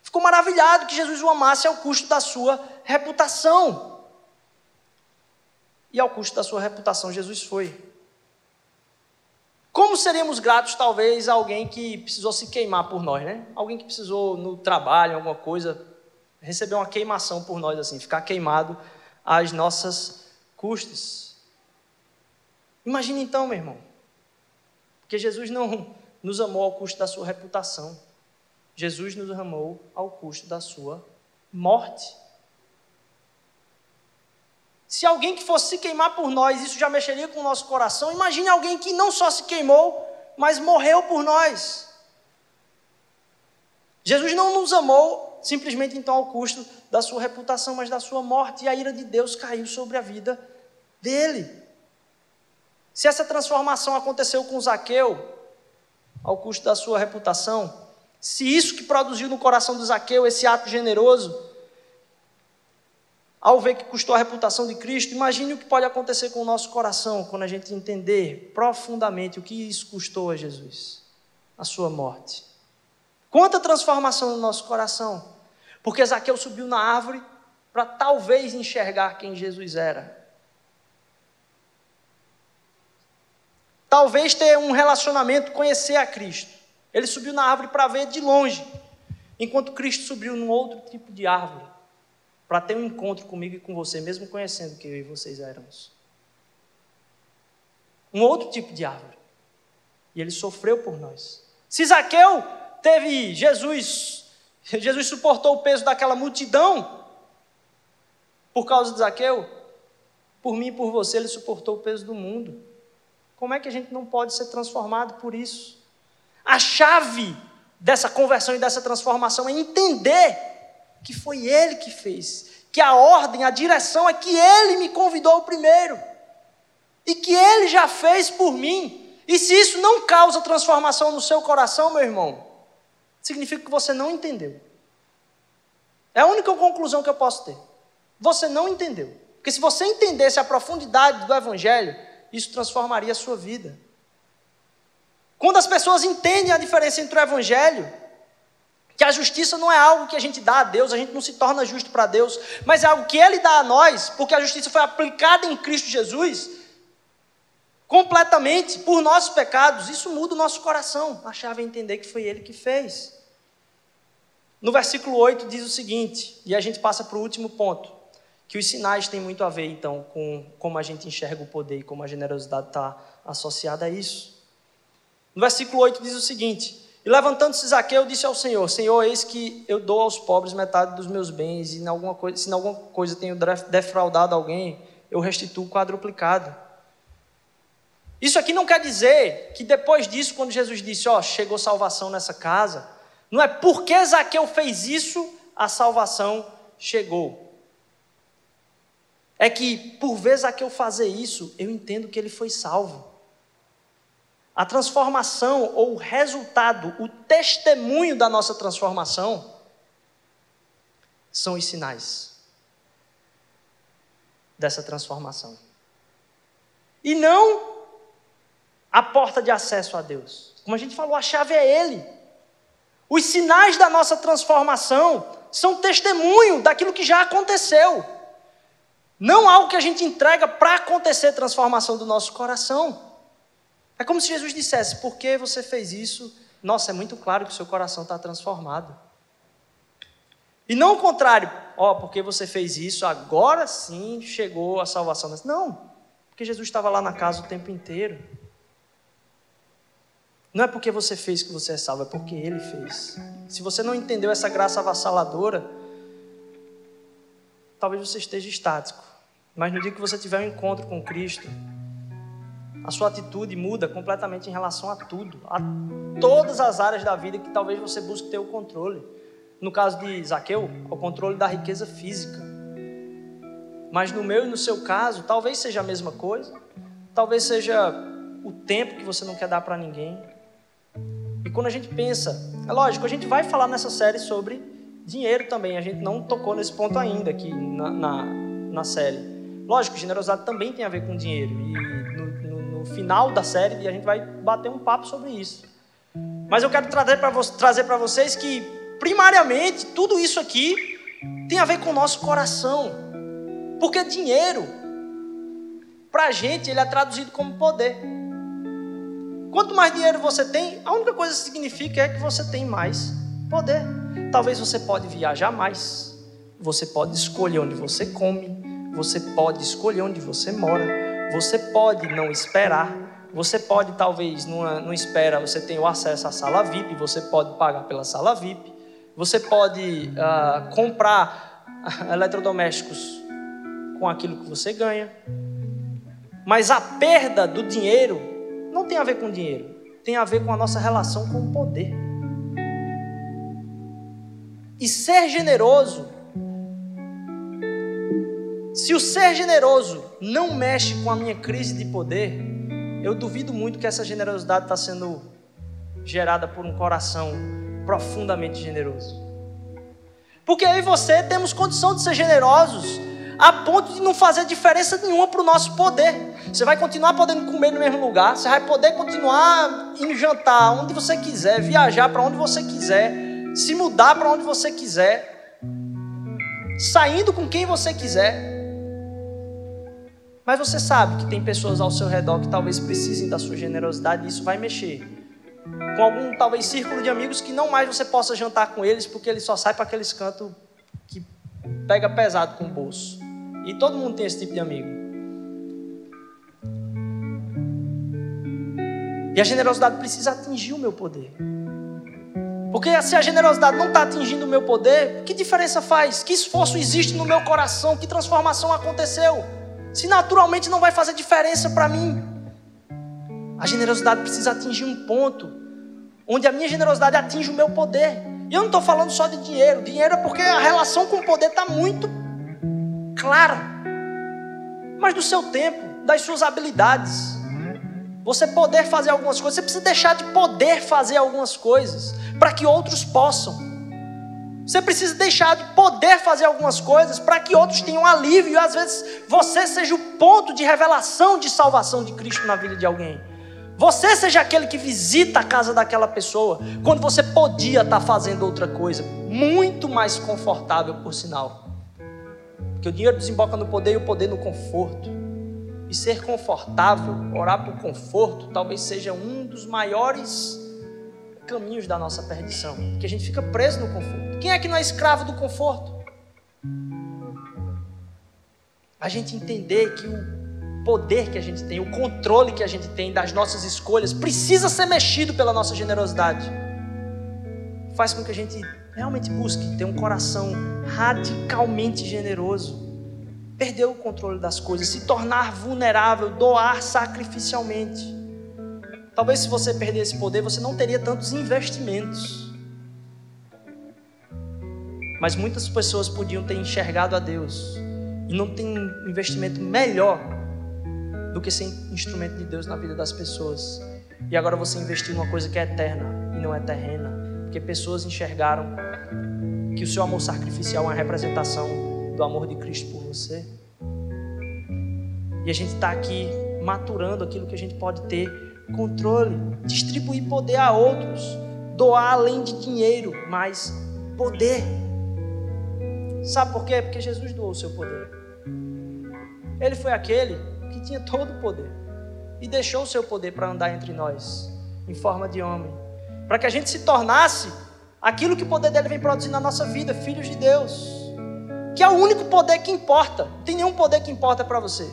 Ficou maravilhado que Jesus o amasse ao custo da sua reputação. E ao custo da sua reputação, Jesus foi. Como seríamos gratos, talvez, a alguém que precisou se queimar por nós, né? Alguém que precisou no trabalho, alguma coisa, receber uma queimação por nós, assim, ficar queimado às nossas custas. Imagine então, meu irmão, porque Jesus não nos amou ao custo da sua reputação, Jesus nos amou ao custo da sua morte. Se alguém que fosse se queimar por nós, isso já mexeria com o nosso coração. Imagine alguém que não só se queimou, mas morreu por nós. Jesus não nos amou simplesmente então ao custo da sua reputação, mas da sua morte, e a ira de Deus caiu sobre a vida dele. Se essa transformação aconteceu com Zaqueu, ao custo da sua reputação, Se isso que produziu no coração do Zaqueu esse ato generoso, ao ver que custou a reputação de Cristo, imagine o que pode acontecer com o nosso coração quando a gente entender profundamente o que isso custou a Jesus, a sua morte. Quanta transformação no nosso coração, porque Zaqueu subiu na árvore para talvez enxergar quem Jesus era. Talvez ter um relacionamento, conhecer a Cristo. Ele subiu na árvore para ver de longe, enquanto Cristo subiu num outro tipo de árvore, para ter um encontro comigo e com você, mesmo conhecendo que eu e vocês éramos. Um outro tipo de árvore. E ele sofreu por nós. Se Zaqueu teve Jesus, Jesus suportou o peso daquela multidão por causa de Zaqueu, por mim e por você, ele suportou o peso do mundo. Como é que a gente não pode ser transformado por isso? A chave dessa conversão e dessa transformação é entender que foi Ele que fez, que a ordem, a direção é que Ele me convidou primeiro e que Ele já fez por mim. E se isso não causa transformação no seu coração, meu irmão, significa que você não entendeu. É a única conclusão que eu posso ter. Você não entendeu. Porque se você entendesse a profundidade do Evangelho, isso transformaria a sua vida. Quando as pessoas entendem a diferença entre o Evangelho, que a justiça não é algo que a gente dá a Deus, a gente não se torna justo para Deus, mas é algo que Ele dá a nós, porque a justiça foi aplicada em Cristo Jesus, completamente por nossos pecados, isso muda o nosso coração. A chave é entender que foi Ele que fez. No versículo 8 diz o seguinte, e a gente passa para o último ponto que os sinais têm muito a ver, então, com como a gente enxerga o poder e como a generosidade está associada a isso. No versículo 8 diz o seguinte: E levantando-se Zaqueu, disse ao Senhor: Senhor, eis que eu dou aos pobres metade dos meus bens, e se em alguma coisa tenho defraudado alguém, eu restituo quadruplicado. Isso aqui não quer dizer que depois disso, quando Jesus disse, ó, oh, chegou salvação nessa casa, não é porque Zaqueu fez isso, a salvação chegou é que, por vezes a que eu fazer isso, eu entendo que ele foi salvo. A transformação ou o resultado, o testemunho da nossa transformação, são os sinais dessa transformação. E não a porta de acesso a Deus. Como a gente falou, a chave é Ele. Os sinais da nossa transformação são testemunho daquilo que já aconteceu. Não algo que a gente entrega para acontecer transformação do nosso coração. É como se Jesus dissesse: por que você fez isso? Nossa, é muito claro que o seu coração está transformado. E não o contrário, ó, oh, porque você fez isso, agora sim chegou a salvação. Não, porque Jesus estava lá na casa o tempo inteiro. Não é porque você fez que você é salvo, é porque Ele fez. Se você não entendeu essa graça avassaladora, talvez você esteja estático. Mas no dia que você tiver um encontro com Cristo, a sua atitude muda completamente em relação a tudo, a todas as áreas da vida que talvez você busque ter o controle. No caso de Zaqueu, o controle da riqueza física. Mas no meu e no seu caso, talvez seja a mesma coisa. Talvez seja o tempo que você não quer dar para ninguém. E quando a gente pensa, é lógico, a gente vai falar nessa série sobre dinheiro também. A gente não tocou nesse ponto ainda aqui na, na, na série. Lógico, generosidade também tem a ver com dinheiro. E no, no, no final da série a gente vai bater um papo sobre isso. Mas eu quero trazer para vo vocês que, primariamente, tudo isso aqui tem a ver com o nosso coração. Porque dinheiro, para a gente, ele é traduzido como poder. Quanto mais dinheiro você tem, a única coisa que significa é que você tem mais poder. Talvez você pode viajar mais, você pode escolher onde você come, você pode escolher onde você mora. Você pode não esperar. Você pode, talvez, numa espera, você tenha o acesso à sala VIP. Você pode pagar pela sala VIP. Você pode uh, comprar eletrodomésticos com aquilo que você ganha. Mas a perda do dinheiro não tem a ver com dinheiro. Tem a ver com a nossa relação com o poder. E ser generoso se o ser generoso não mexe com a minha crise de poder, eu duvido muito que essa generosidade está sendo gerada por um coração profundamente generoso. Porque eu e você temos condição de ser generosos a ponto de não fazer diferença nenhuma para o nosso poder. Você vai continuar podendo comer no mesmo lugar, você vai poder continuar indo jantar onde você quiser, viajar para onde você quiser, se mudar para onde você quiser, saindo com quem você quiser. Mas você sabe que tem pessoas ao seu redor que talvez precisem da sua generosidade e isso vai mexer. Com algum, talvez, círculo de amigos que não mais você possa jantar com eles porque eles só saem para aqueles cantos que pega pesado com o bolso. E todo mundo tem esse tipo de amigo. E a generosidade precisa atingir o meu poder. Porque se a generosidade não está atingindo o meu poder, que diferença faz? Que esforço existe no meu coração? Que transformação aconteceu? Se naturalmente não vai fazer diferença para mim. A generosidade precisa atingir um ponto onde a minha generosidade atinge o meu poder. E eu não estou falando só de dinheiro. Dinheiro é porque a relação com o poder está muito clara. Mas do seu tempo, das suas habilidades. Você poder fazer algumas coisas, você precisa deixar de poder fazer algumas coisas para que outros possam. Você precisa deixar de poder fazer algumas coisas para que outros tenham alívio e às vezes você seja o ponto de revelação de salvação de Cristo na vida de alguém. Você seja aquele que visita a casa daquela pessoa quando você podia estar fazendo outra coisa, muito mais confortável, por sinal. Porque o dinheiro desemboca no poder e o poder no conforto. E ser confortável, orar por conforto, talvez seja um dos maiores caminhos da nossa perdição. Porque a gente fica preso no conforto. Quem é que não é escravo do conforto? A gente entender que o poder que a gente tem, o controle que a gente tem das nossas escolhas, precisa ser mexido pela nossa generosidade. Faz com que a gente realmente busque ter um coração radicalmente generoso, perder o controle das coisas, se tornar vulnerável, doar sacrificialmente. Talvez se você perder esse poder, você não teria tantos investimentos. Mas muitas pessoas podiam ter enxergado a Deus e não tem investimento melhor do que ser instrumento de Deus na vida das pessoas. E agora você investiu numa coisa que é eterna e não é terrena, porque pessoas enxergaram que o seu amor sacrificial é uma representação do amor de Cristo por você. E a gente está aqui maturando aquilo que a gente pode ter controle, distribuir poder a outros, doar além de dinheiro, mas poder. Sabe por quê? Porque Jesus doou o seu poder. Ele foi aquele que tinha todo o poder e deixou o seu poder para andar entre nós, em forma de homem, para que a gente se tornasse aquilo que o poder dele vem produzir na nossa vida, filhos de Deus, que é o único poder que importa, tem nenhum poder que importa para você.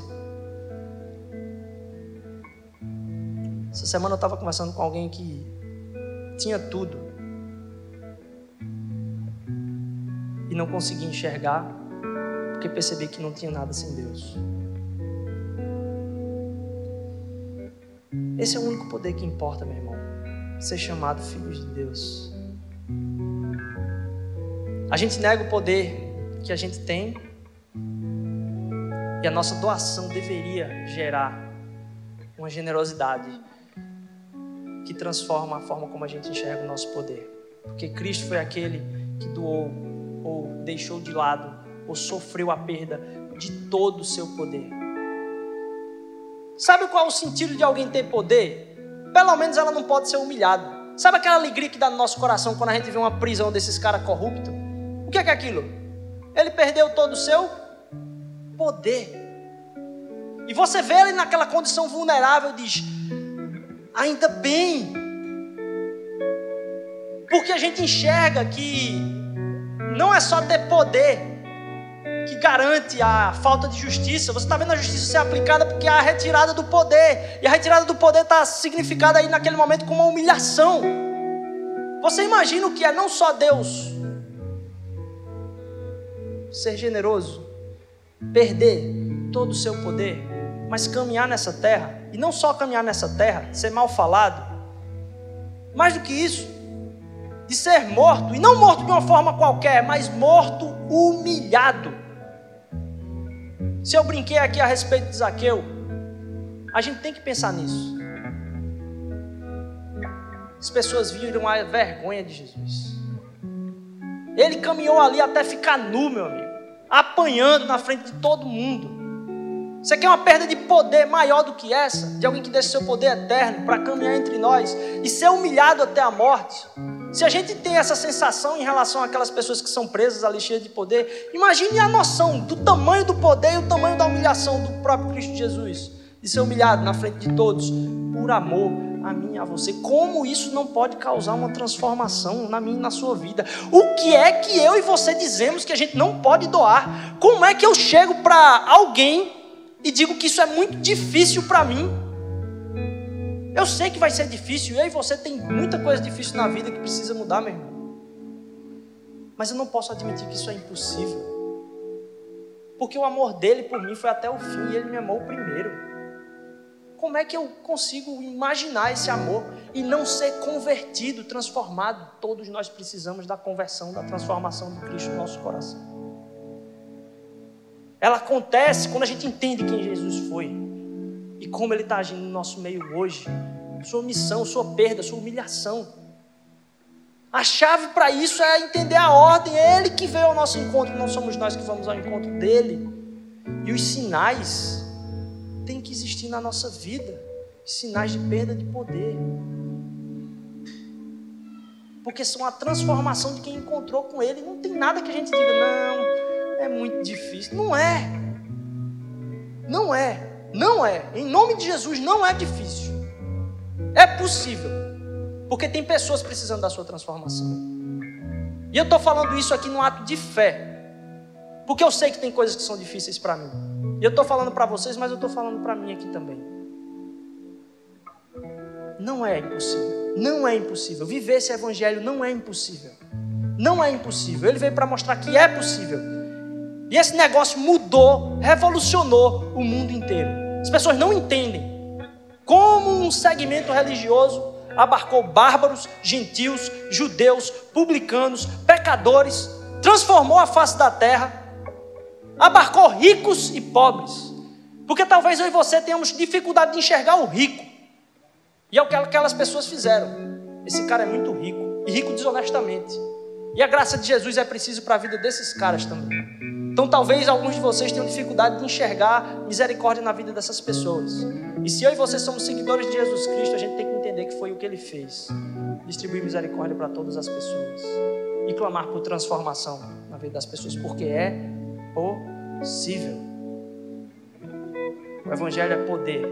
Essa semana eu estava conversando com alguém que tinha tudo e não conseguia enxergar porque percebi que não tinha nada sem Deus. Esse é o único poder que importa, meu irmão. Ser chamado filhos de Deus. A gente nega o poder que a gente tem e a nossa doação deveria gerar uma generosidade que transforma a forma como a gente enxerga o nosso poder. Porque Cristo foi aquele que doou ou deixou de lado ou sofreu a perda de todo o seu poder. Sabe qual é o sentido de alguém ter poder? Pelo menos ela não pode ser humilhada. Sabe aquela alegria que dá no nosso coração quando a gente vê uma prisão desses caras corruptos? O que é, que é aquilo? Ele perdeu todo o seu poder. E você vê ele naquela condição vulnerável e diz: ainda bem. Porque a gente enxerga que não é só ter poder que garante a falta de justiça. Você está vendo a justiça ser aplicada porque há a retirada do poder. E a retirada do poder está significada aí naquele momento como uma humilhação. Você imagina o que é não só Deus ser generoso, perder todo o seu poder, mas caminhar nessa terra e não só caminhar nessa terra, ser mal falado, mais do que isso, de ser morto, e não morto de uma forma qualquer, mas morto humilhado. Se eu brinquei aqui a respeito de Zaqueu, a gente tem que pensar nisso. as pessoas viram a vergonha de Jesus. Ele caminhou ali até ficar nu, meu amigo, apanhando na frente de todo mundo. Você quer uma perda de poder maior do que essa? De alguém que deixa seu poder eterno para caminhar entre nós e ser humilhado até a morte? Se a gente tem essa sensação em relação àquelas pessoas que são presas ali cheias de poder, imagine a noção do tamanho do poder e o tamanho da humilhação do próprio Cristo Jesus, de ser humilhado na frente de todos por amor a mim e a você. Como isso não pode causar uma transformação na minha e na sua vida? O que é que eu e você dizemos que a gente não pode doar? Como é que eu chego para alguém e digo que isso é muito difícil para mim. Eu sei que vai ser difícil, e você tem muita coisa difícil na vida que precisa mudar, meu irmão. Mas eu não posso admitir que isso é impossível. Porque o amor dele por mim foi até o fim e ele me amou primeiro. Como é que eu consigo imaginar esse amor e não ser convertido, transformado? Todos nós precisamos da conversão, da transformação de Cristo no nosso coração. Ela acontece quando a gente entende quem Jesus foi e como Ele está agindo no nosso meio hoje. Sua missão, sua perda, sua humilhação. A chave para isso é entender a ordem. É Ele que veio ao nosso encontro, não somos nós que vamos ao encontro dele. E os sinais têm que existir na nossa vida sinais de perda de poder. Porque são a transformação de quem encontrou com Ele. Não tem nada que a gente diga, não, é muito difícil. Não é. Não é. Não é. Em nome de Jesus, não é difícil. É possível. Porque tem pessoas precisando da sua transformação. E eu estou falando isso aqui num ato de fé. Porque eu sei que tem coisas que são difíceis para mim. E eu estou falando para vocês, mas eu estou falando para mim aqui também. Não é impossível. Não é impossível. Viver esse evangelho não é impossível. Não é impossível. Ele veio para mostrar que é possível. E esse negócio mudou, revolucionou o mundo inteiro. As pessoas não entendem como um segmento religioso abarcou bárbaros, gentios, judeus, publicanos, pecadores, transformou a face da terra, abarcou ricos e pobres. Porque talvez eu e você tenhamos dificuldade de enxergar o rico. E é o que aquelas pessoas fizeram. Esse cara é muito rico, e rico desonestamente. E a graça de Jesus é preciso para a vida desses caras também. Então, talvez alguns de vocês tenham dificuldade de enxergar misericórdia na vida dessas pessoas. E se eu e você somos seguidores de Jesus Cristo, a gente tem que entender que foi o que ele fez distribuir misericórdia para todas as pessoas e clamar por transformação na vida das pessoas, porque é possível. O Evangelho é poder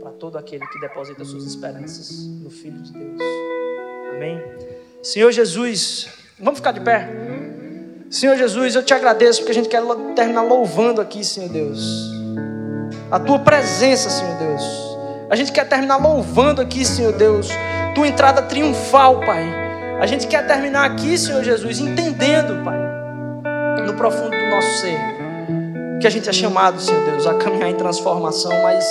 para todo aquele que deposita suas esperanças no Filho de Deus. Amém? Senhor Jesus, vamos ficar de pé? Senhor Jesus, eu te agradeço porque a gente quer terminar louvando aqui, Senhor Deus. A tua presença, Senhor Deus. A gente quer terminar louvando aqui, Senhor Deus. Tua entrada triunfal, Pai. A gente quer terminar aqui, Senhor Jesus, entendendo, Pai, no profundo do nosso ser, que a gente é chamado, Senhor Deus, a caminhar em transformação, mas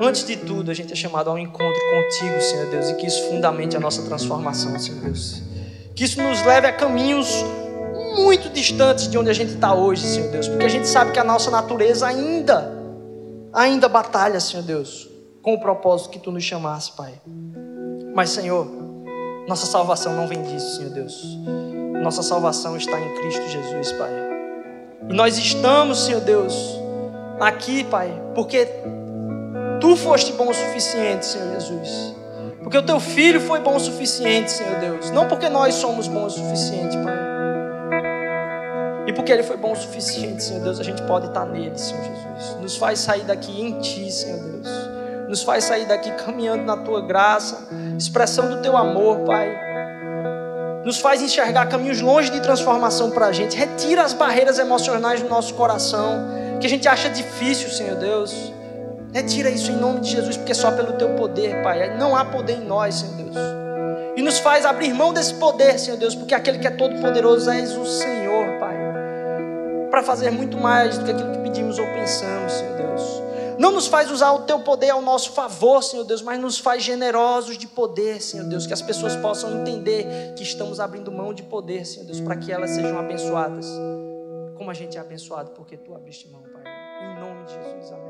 antes de tudo, a gente é chamado ao encontro contigo, Senhor Deus, e que isso fundamente a nossa transformação, Senhor Deus. Que isso nos leve a caminhos muito distantes de onde a gente está hoje, Senhor Deus, porque a gente sabe que a nossa natureza ainda, ainda batalha, Senhor Deus, com o propósito que Tu nos chamaste, Pai. Mas, Senhor, nossa salvação não vem disso, Senhor Deus. Nossa salvação está em Cristo Jesus, Pai. E nós estamos, Senhor Deus, aqui, Pai, porque Tu foste bom o suficiente, Senhor Jesus. Porque o Teu Filho foi bom o suficiente, Senhor Deus. Não porque nós somos bons o suficiente, Pai. E porque Ele foi bom o suficiente, Senhor Deus, a gente pode estar nele, Senhor Jesus. Nos faz sair daqui em Ti, Senhor Deus. Nos faz sair daqui caminhando na Tua graça, expressão do Teu amor, Pai. Nos faz enxergar caminhos longe de transformação para a gente. Retira as barreiras emocionais do nosso coração, que a gente acha difícil, Senhor Deus. Retira isso em nome de Jesus, porque só pelo Teu poder, Pai. Não há poder em nós, Senhor Deus. E nos faz abrir mão desse poder, Senhor Deus, porque aquele que é todo poderoso és o Senhor, Pai para fazer muito mais do que aquilo que pedimos ou pensamos, Senhor Deus. Não nos faz usar o teu poder ao nosso favor, Senhor Deus, mas nos faz generosos de poder, Senhor Deus, que as pessoas possam entender que estamos abrindo mão de poder, Senhor Deus, para que elas sejam abençoadas, como a gente é abençoado, porque tu abriste mão, Pai. Em nome de Jesus, amém.